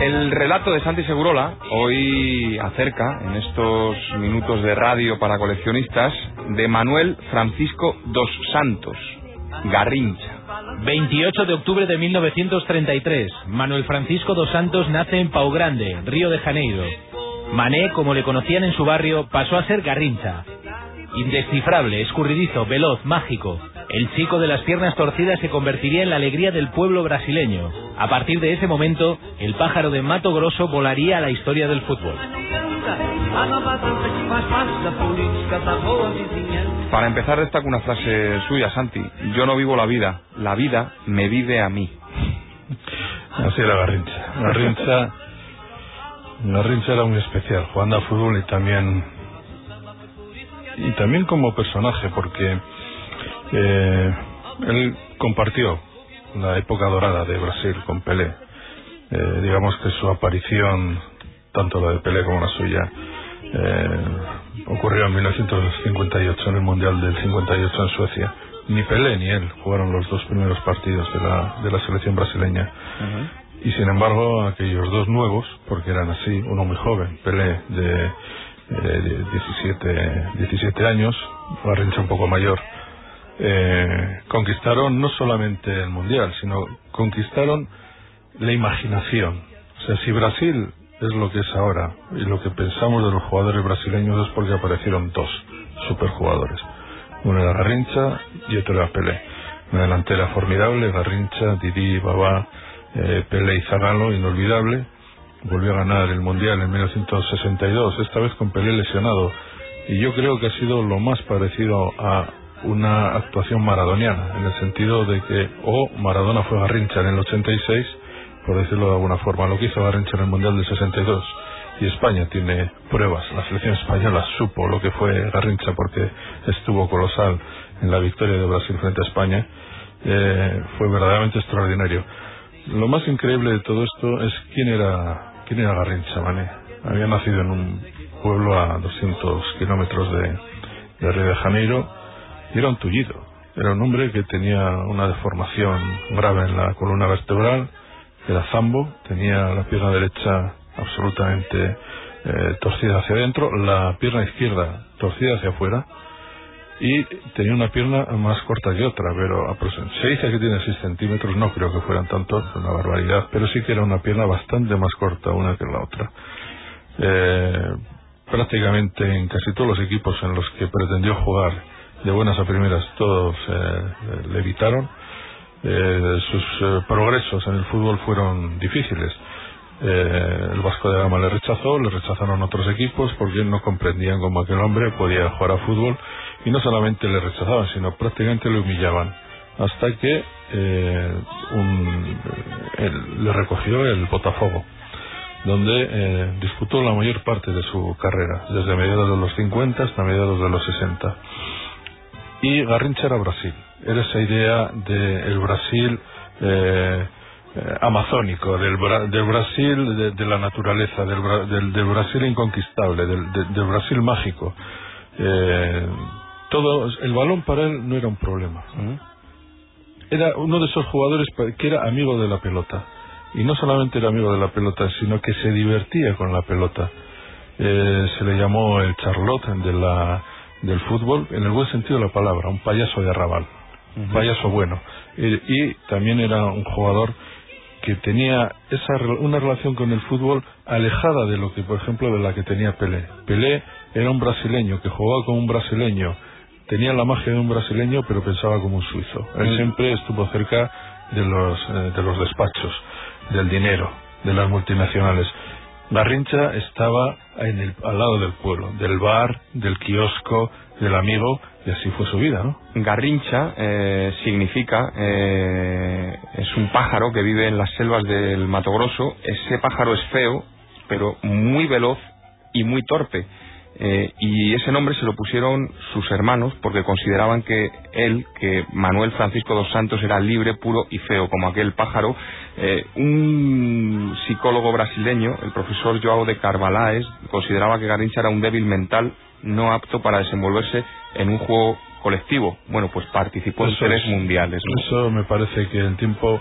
El relato de Santi Segurola hoy acerca, en estos minutos de radio para coleccionistas, de Manuel Francisco dos Santos, Garrincha. 28 de octubre de 1933. Manuel Francisco dos Santos nace en Pau Grande, Río de Janeiro. Mané, como le conocían en su barrio, pasó a ser Garrincha. Indescifrable, escurridizo, veloz, mágico. El chico de las piernas torcidas se convertiría en la alegría del pueblo brasileño. A partir de ese momento, el pájaro de Mato Grosso volaría a la historia del fútbol. Para empezar destaco una frase suya, Santi. Yo no vivo la vida, la vida me vive a mí. Así era Garrincha. Garrincha, Garrincha era muy especial, jugando a fútbol y también y también como personaje, porque eh, él compartió la época dorada de Brasil con Pelé. Eh, digamos que su aparición, tanto la de Pelé como la suya, eh, ocurrió en 1958, en el Mundial del 58 en Suecia. Ni Pelé ni él jugaron los dos primeros partidos de la, de la selección brasileña. Y sin embargo, aquellos dos nuevos, porque eran así, uno muy joven, Pelé de, de 17, 17 años, Garrincha un poco mayor, eh, conquistaron no solamente el mundial, sino conquistaron la imaginación. O sea, si Brasil es lo que es ahora y lo que pensamos de los jugadores brasileños es porque aparecieron dos superjugadores. Uno era Garrincha y otro era Pelé. Una delantera formidable, Garrincha, Didi, Babá, eh, Pelé y Zagalo, inolvidable. Volvió a ganar el Mundial en 1962, esta vez con Pelé lesionado. Y yo creo que ha sido lo más parecido a una actuación maradoniana, en el sentido de que o Maradona fue Garrincha en el 86, por decirlo de alguna forma, lo que hizo Garrincha en el Mundial del 62, y España tiene pruebas, la selección española supo lo que fue Garrincha porque estuvo colosal en la victoria de Brasil frente a España, eh, fue verdaderamente extraordinario. Lo más increíble de todo esto es quién era, quién era Garrincha, Mané. Había nacido en un pueblo a 200 kilómetros de, de Río de Janeiro, era un tullido. Era un hombre que tenía una deformación grave en la columna vertebral, era zambo, tenía la pierna derecha absolutamente eh, torcida hacia adentro, la pierna izquierda torcida hacia afuera y tenía una pierna más corta que otra, pero se dice que tiene 6 centímetros, no creo que fueran tanto, una barbaridad, pero sí que era una pierna bastante más corta una que la otra. Eh, prácticamente en casi todos los equipos en los que pretendió jugar de buenas a primeras todos eh, le evitaron. Eh, sus eh, progresos en el fútbol fueron difíciles. Eh, el Vasco de Gama le rechazó, le rechazaron otros equipos porque no comprendían cómo aquel hombre podía jugar a fútbol y no solamente le rechazaban, sino prácticamente le humillaban. Hasta que un, le recogió el Botafogo, donde disputó la mayor parte de su carrera, desde mediados de los 50 hasta mediados de los 60 y Garrincha era Brasil. Era esa idea del Brasil eh, eh, amazónico, del, del Brasil de, la naturaleza, del, del, Brasil inconquistable, del, Brasil mágico. Eh, todo El balón para él no era un problema. Era uno de esos jugadores que era amigo de la pelota. Y no solamente era amigo de la pelota, sino que se divertía con la pelota. se le llamó el Charlotte de la del fútbol en el buen sentido de la palabra, un payaso de arrabal, un payaso bueno. y también era un jugador que tenía esa una relación con el fútbol alejada de lo que, por ejemplo, de la que tenía Pelé. Pelé era un brasileño que jugaba como un brasileño, tenía la magia de un brasileño, pero pensaba como un suizo. Él siempre estuvo cerca de los, eh, de los despachos, del dinero, de las multinacionales. Garrincha estaba en el, al lado del pueblo, del bar, del kiosco, del amigo, y así fue su vida, ¿no? Garrincha eh, significa, eh, es un pájaro que vive en las selvas del Mato Grosso. Ese pájaro es feo, pero muy veloz y muy torpe. Eh, y ese nombre se lo pusieron sus hermanos porque consideraban que él, que Manuel Francisco dos Santos, era libre, puro y feo, como aquel pájaro. Eh, un psicólogo brasileño, el profesor Joao de Carvalhaes, consideraba que Garrincha era un débil mental no apto para desenvolverse en un juego colectivo. Bueno, pues participó en tres mundiales. Eso me parece que en tiempo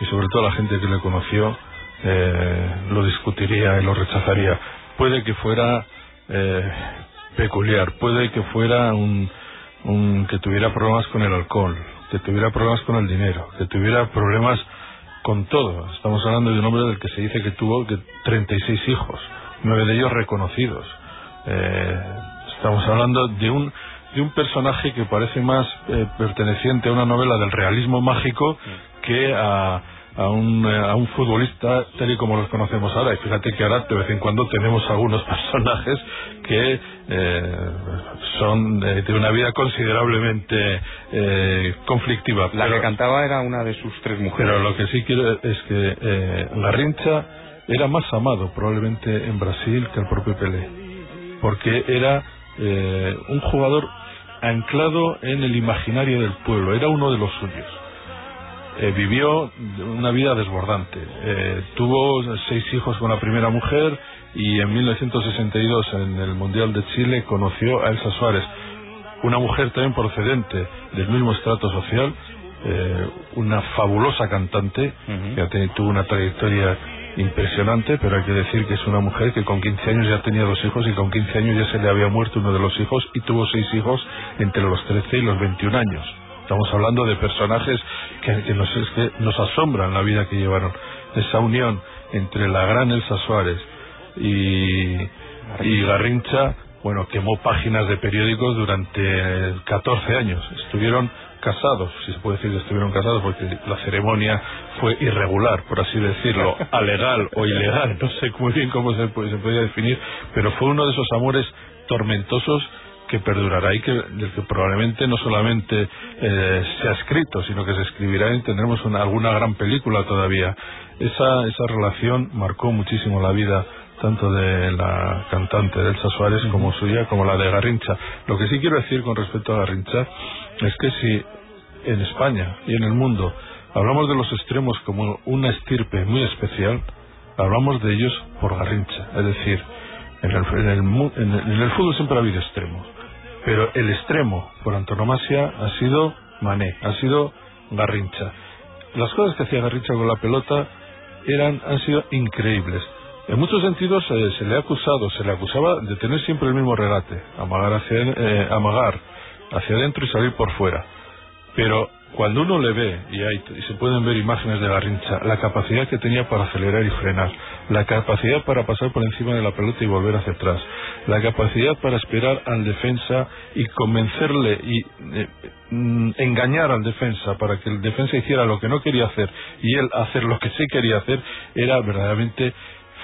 y sobre todo la gente que le conoció eh, lo discutiría y lo rechazaría. Puede que fuera eh, peculiar, puede que fuera un, un, que tuviera problemas con el alcohol, que tuviera problemas con el dinero, que tuviera problemas con todo. Estamos hablando de un hombre del que se dice que tuvo que 36 hijos, nueve de ellos reconocidos. Eh, estamos hablando de un de un personaje que parece más eh, perteneciente a una novela del realismo mágico que a, a un, eh, a un futbolista tal y como los conocemos ahora. Y fíjate que ahora de vez en cuando tenemos algunos personajes que eh, son de, una vida considerablemente eh, conflictiva. La que cantaba era una de sus tres mujeres. Pero lo que sí quiero es que eh, Garrincha era más amado probablemente en Brasil que el propio Pelé. Porque era eh, un jugador anclado en el imaginario del pueblo, era uno de los suyos. Eh, vivió una vida desbordante. Eh, tuvo seis hijos con la primera mujer y en 1962 en el Mundial de Chile conoció a Elsa Suárez, una mujer también procedente del mismo estrato social, eh, una fabulosa cantante que tuvo una trayectoria impresionante, pero hay que decir que es una mujer que con 15 años ya tenía dos hijos y con 15 años ya se le había muerto uno de los hijos y tuvo seis hijos entre los 13 y los 21 años. Estamos hablando de personajes que, nos, es que nos asombran la vida que llevaron. Esa unión entre la gran Elsa Suárez y, y Garrincha, bueno, quemó páginas de periódicos durante 14 años. Estuvieron casados, si se puede decir que estuvieron casados, porque la ceremonia fue irregular, por así decirlo, alegal o ilegal, no sé muy bien cómo se, se podía definir, pero fue uno de esos amores tormentosos que perdurará y que, del que probablemente no solamente eh, se ha escrito, sino que se escribirá y tendremos una, alguna gran película todavía. Esa, esa relación marcó muchísimo la vida tanto de la cantante Elsa Suárez como suya, como la de Garrincha. Lo que sí quiero decir con respecto a Garrincha es que si en España y en el mundo hablamos de los extremos como una estirpe muy especial, hablamos de ellos por Garrincha. Es decir, en el, en el, en el fútbol siempre ha habido extremos, pero el extremo por antonomasia ha sido Mané, ha sido Garrincha. Las cosas que hacía Garrincha con la pelota eran, han sido increíbles. En muchos sentidos eh, se le ha acusado, se le acusaba de tener siempre el mismo regate, amagar hacia, eh, amagar hacia adentro y salir por fuera. Pero cuando uno le ve, y, hay, y se pueden ver imágenes de Garrincha, la capacidad que tenía para acelerar y frenar, la capacidad para pasar por encima de la pelota y volver hacia atrás, la capacidad para esperar al defensa y convencerle y eh, mm, engañar al defensa para que el defensa hiciera lo que no quería hacer y él hacer lo que sí quería hacer, era verdaderamente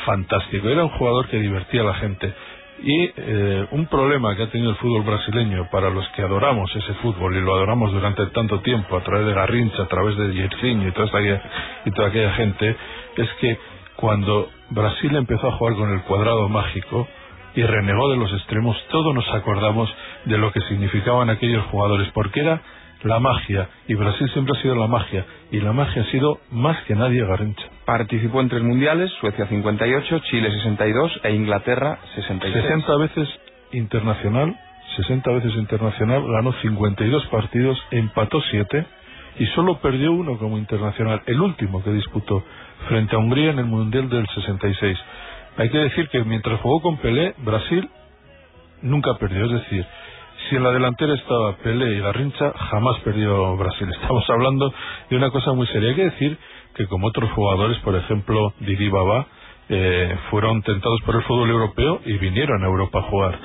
fantástico. Era un jugador que divertía a la gente. Y eh, un problema que ha tenido el fútbol brasileño para los que adoramos ese fútbol y lo adoramos durante tanto tiempo a través de Garrincha, a través de Yersinho y y toda aquella gente, es que cuando Brasil empezó a jugar con el cuadrado mágico y renegó de los extremos, todos nos acordamos de lo que significaban aquellos jugadores, porque era la magia, y Brasil siempre ha sido la magia, y la magia ha sido más que nadie Garrincha. Participó en tres mundiales, Suecia 58, Chile 62 e Inglaterra 66. 60 veces internacional, 60 veces internacional, ganó 52 partidos, empató 7 y solo perdió uno como internacional, el último que disputó frente a Hungría en el Mundial del 66. Hay que decir que mientras jugó con Pelé, Brasil nunca perdió, es decir, si en la delantera estaba Pelé y Garrincha, jamás perdió Brasil. Estamos hablando de una cosa muy seria. Hay que decir que como otros jugadores, por ejemplo, Didi Baba, eh, fueron tentados por el fútbol europeo y vinieron a Europa a jugar.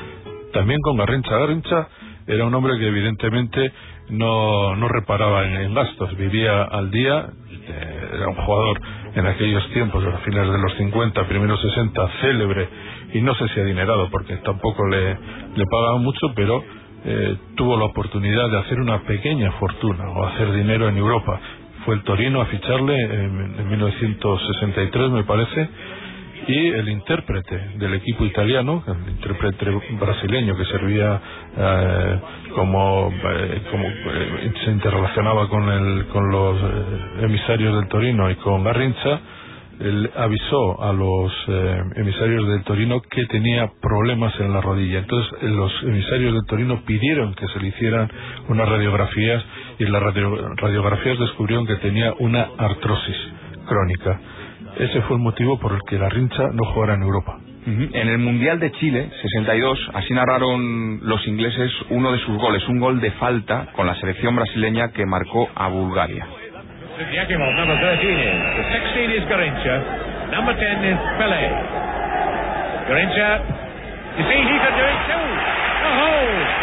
También con Garrincha. Garrincha era un hombre que evidentemente no, no reparaba en, gastos, vivía al día, eh, era un jugador en aquellos tiempos, a finales de los 50, primeros 60, célebre y no sé si adinerado porque tampoco le, le pagaban mucho, pero eh, tuvo la oportunidad de hacer una pequeña fortuna o hacer dinero en Europa. Fue el Torino a ficharle en, en 1963, me parece, y el intérprete del equipo italiano, el intérprete brasileño que servía eh, como, eh, como se interrelacionaba con, el, con los emisarios del Torino y con Garrincha, él avisó a los eh, emisarios del Torino que tenía problemas en la rodilla. Entonces eh, los emisarios del Torino pidieron que se le hicieran unas radiografías y las radiografías descubrieron que tenía una artrosis. crónica. Ese fue el motivo por el que Garrincha no jugara en Europa. En el Mundial de Chile, 62, así narraron los ingleses uno de sus goles, un gol de falta con la selección brasileña que marcó a Bulgaria. This Yakimov, number 13 is. The 16 is Garincha. Number 10 is Pele. Garincha. You see, he could do it too. Oh!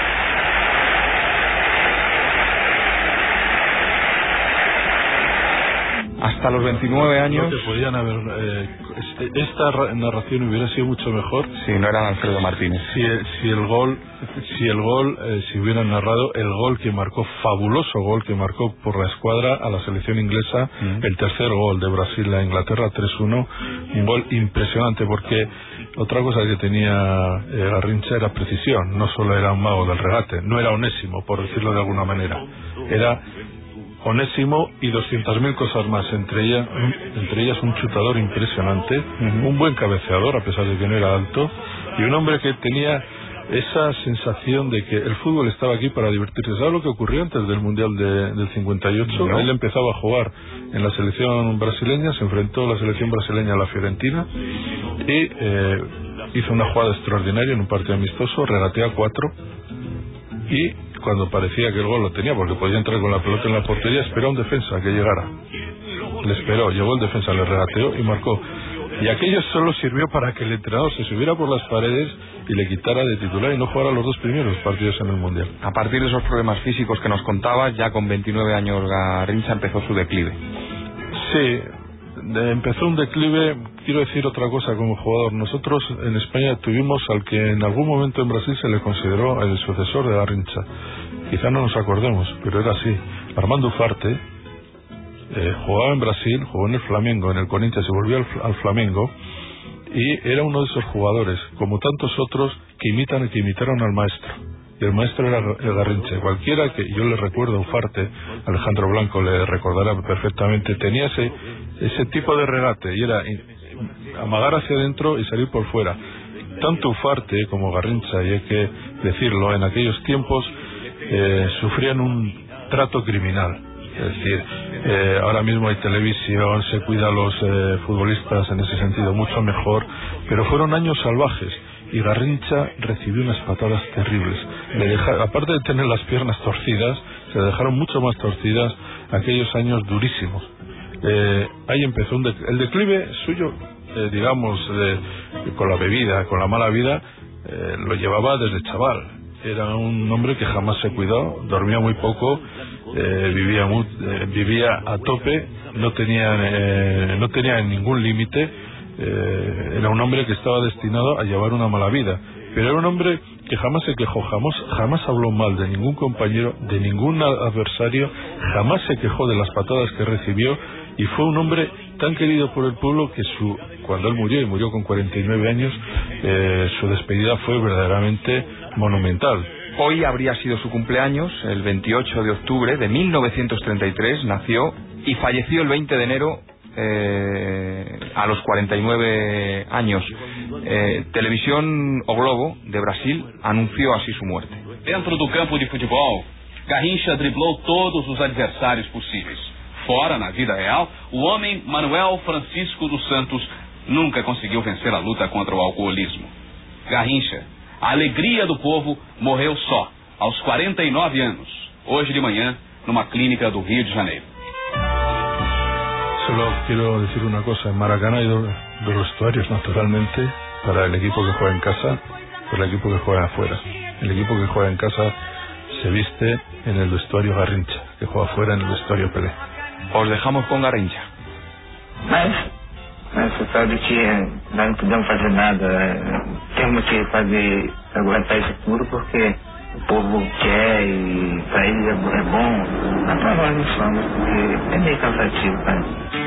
Hasta los 29 años. No podían haber. Eh, esta narración hubiera sido mucho mejor. Si no era Alfredo Martínez. Si, si el gol, si el gol, eh, si hubieran narrado el gol que marcó, fabuloso gol que marcó por la escuadra a la selección inglesa, mm. el tercer gol de Brasil a Inglaterra 3-1, un gol impresionante porque otra cosa que tenía eh, Garrincha era precisión, no solo era un mago del regate, no era onésimo, por decirlo de alguna manera, era onésimo y 200.000 cosas más, entre, ella, entre ellas un chutador impresionante, un buen cabeceador a pesar de que no era alto, y un hombre que tenía esa sensación de que el fútbol estaba aquí para divertirse. ¿Sabes lo que ocurrió antes del Mundial de, del 58? Él empezaba a jugar en la selección brasileña, se enfrentó a la selección brasileña a la Fiorentina y eh, hizo una jugada extraordinaria en un partido amistoso, regatea cuatro y cuando parecía que el gol lo tenía, porque podía entrar con la pelota en la portería, esperó a un defensa que llegara. Le esperó, llegó el defensa, le regateó y marcó. Y aquello solo sirvió para que el entrenador se subiera por las paredes y le quitara de titular y no jugara los dos primeros partidos en el Mundial. A partir de esos problemas físicos que nos contaba, ya con 29 años Garrincha empezó su declive. Sí, empezó un declive, quiero decir otra cosa como jugador. Nosotros en España tuvimos al que en algún momento en Brasil se le consideró el sucesor de Garrincha. Quizá no nos acordemos, pero era así. Armando Ufarte eh, jugaba en Brasil, jugó en el Flamengo, en el Corinthians se volvió al, Flamengo y era uno de esos jugadores, como tantos otros, que imitan y que imitaron al maestro el maestro era Garrincha. Cualquiera que yo le recuerdo Ufarte, Alejandro Blanco le recordará perfectamente, tenía ese, ese tipo de regate y era amagar hacia adentro y salir por fuera. Tanto Ufarte como Garrincha, y hay que decirlo, en aquellos tiempos eh, sufrían un trato criminal. Es decir, eh, ahora mismo hay televisión, se cuida a los eh, futbolistas en ese sentido mucho mejor, pero fueron años salvajes y Garrincha recibió unas patadas terribles. Le aparte de tener las piernas torcidas, se dejaron mucho más torcidas aquellos años durísimos. Eh, ahí empezó el declive suyo, eh, digamos, con la bebida, con la mala vida, eh, lo llevaba desde chaval. Era un hombre que jamás se cuidó, dormía muy poco, vivía, vivía a tope, no tenía, no tenía ningún límite eh, era un hombre que estaba destinado a llevar una mala vida, pero era un hombre que jamás se quejó, jamás, jamás habló mal de ningún compañero, de ningún adversario, jamás se quejó de las patadas que recibió y fue un hombre tan querido por el pueblo que su cuando él murió, y murió con 49 años, eh, su despedida fue verdaderamente monumental. Hoy habría sido su cumpleaños, el 28 de octubre de 1933 nació y falleció el 20 de enero eh, a los 49 años. Eh, Televisión O Globo, de Brasil, anunció así su muerte. Dentro do campo de futebol, Garrincha driblou todos os adversários possíveis. Fora, na vida real, o homem Manuel Francisco dos Santos nunca conseguiu vencer a luta contra o alcoolismo. Garrincha, a alegria do povo, morreu só, aos 49 anos, hoje de manhã, numa clínica do Rio de Janeiro. Solo quiero decir una cosa, en Maracaná hay dos, vestuarios naturalmente para el equipo que juega en casa y el equipo que juega afuera. El equipo que juega en casa se viste en el vestuario Garrincha, que juega afuera en el vestuario Pelé. Os dejamos con Garrincha. Mas, mas você sabe que nós não podemos fazer nada. Temos que fazer, aguentar isso tudo porque o povo quer e para eles é, é bom, mas para nós não somos, porque é meio cansativo para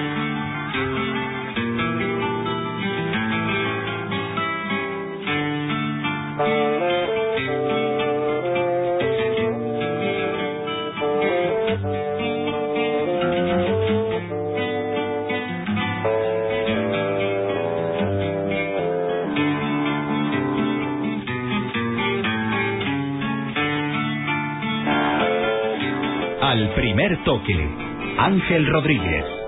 primer toque, Ángel Rodríguez.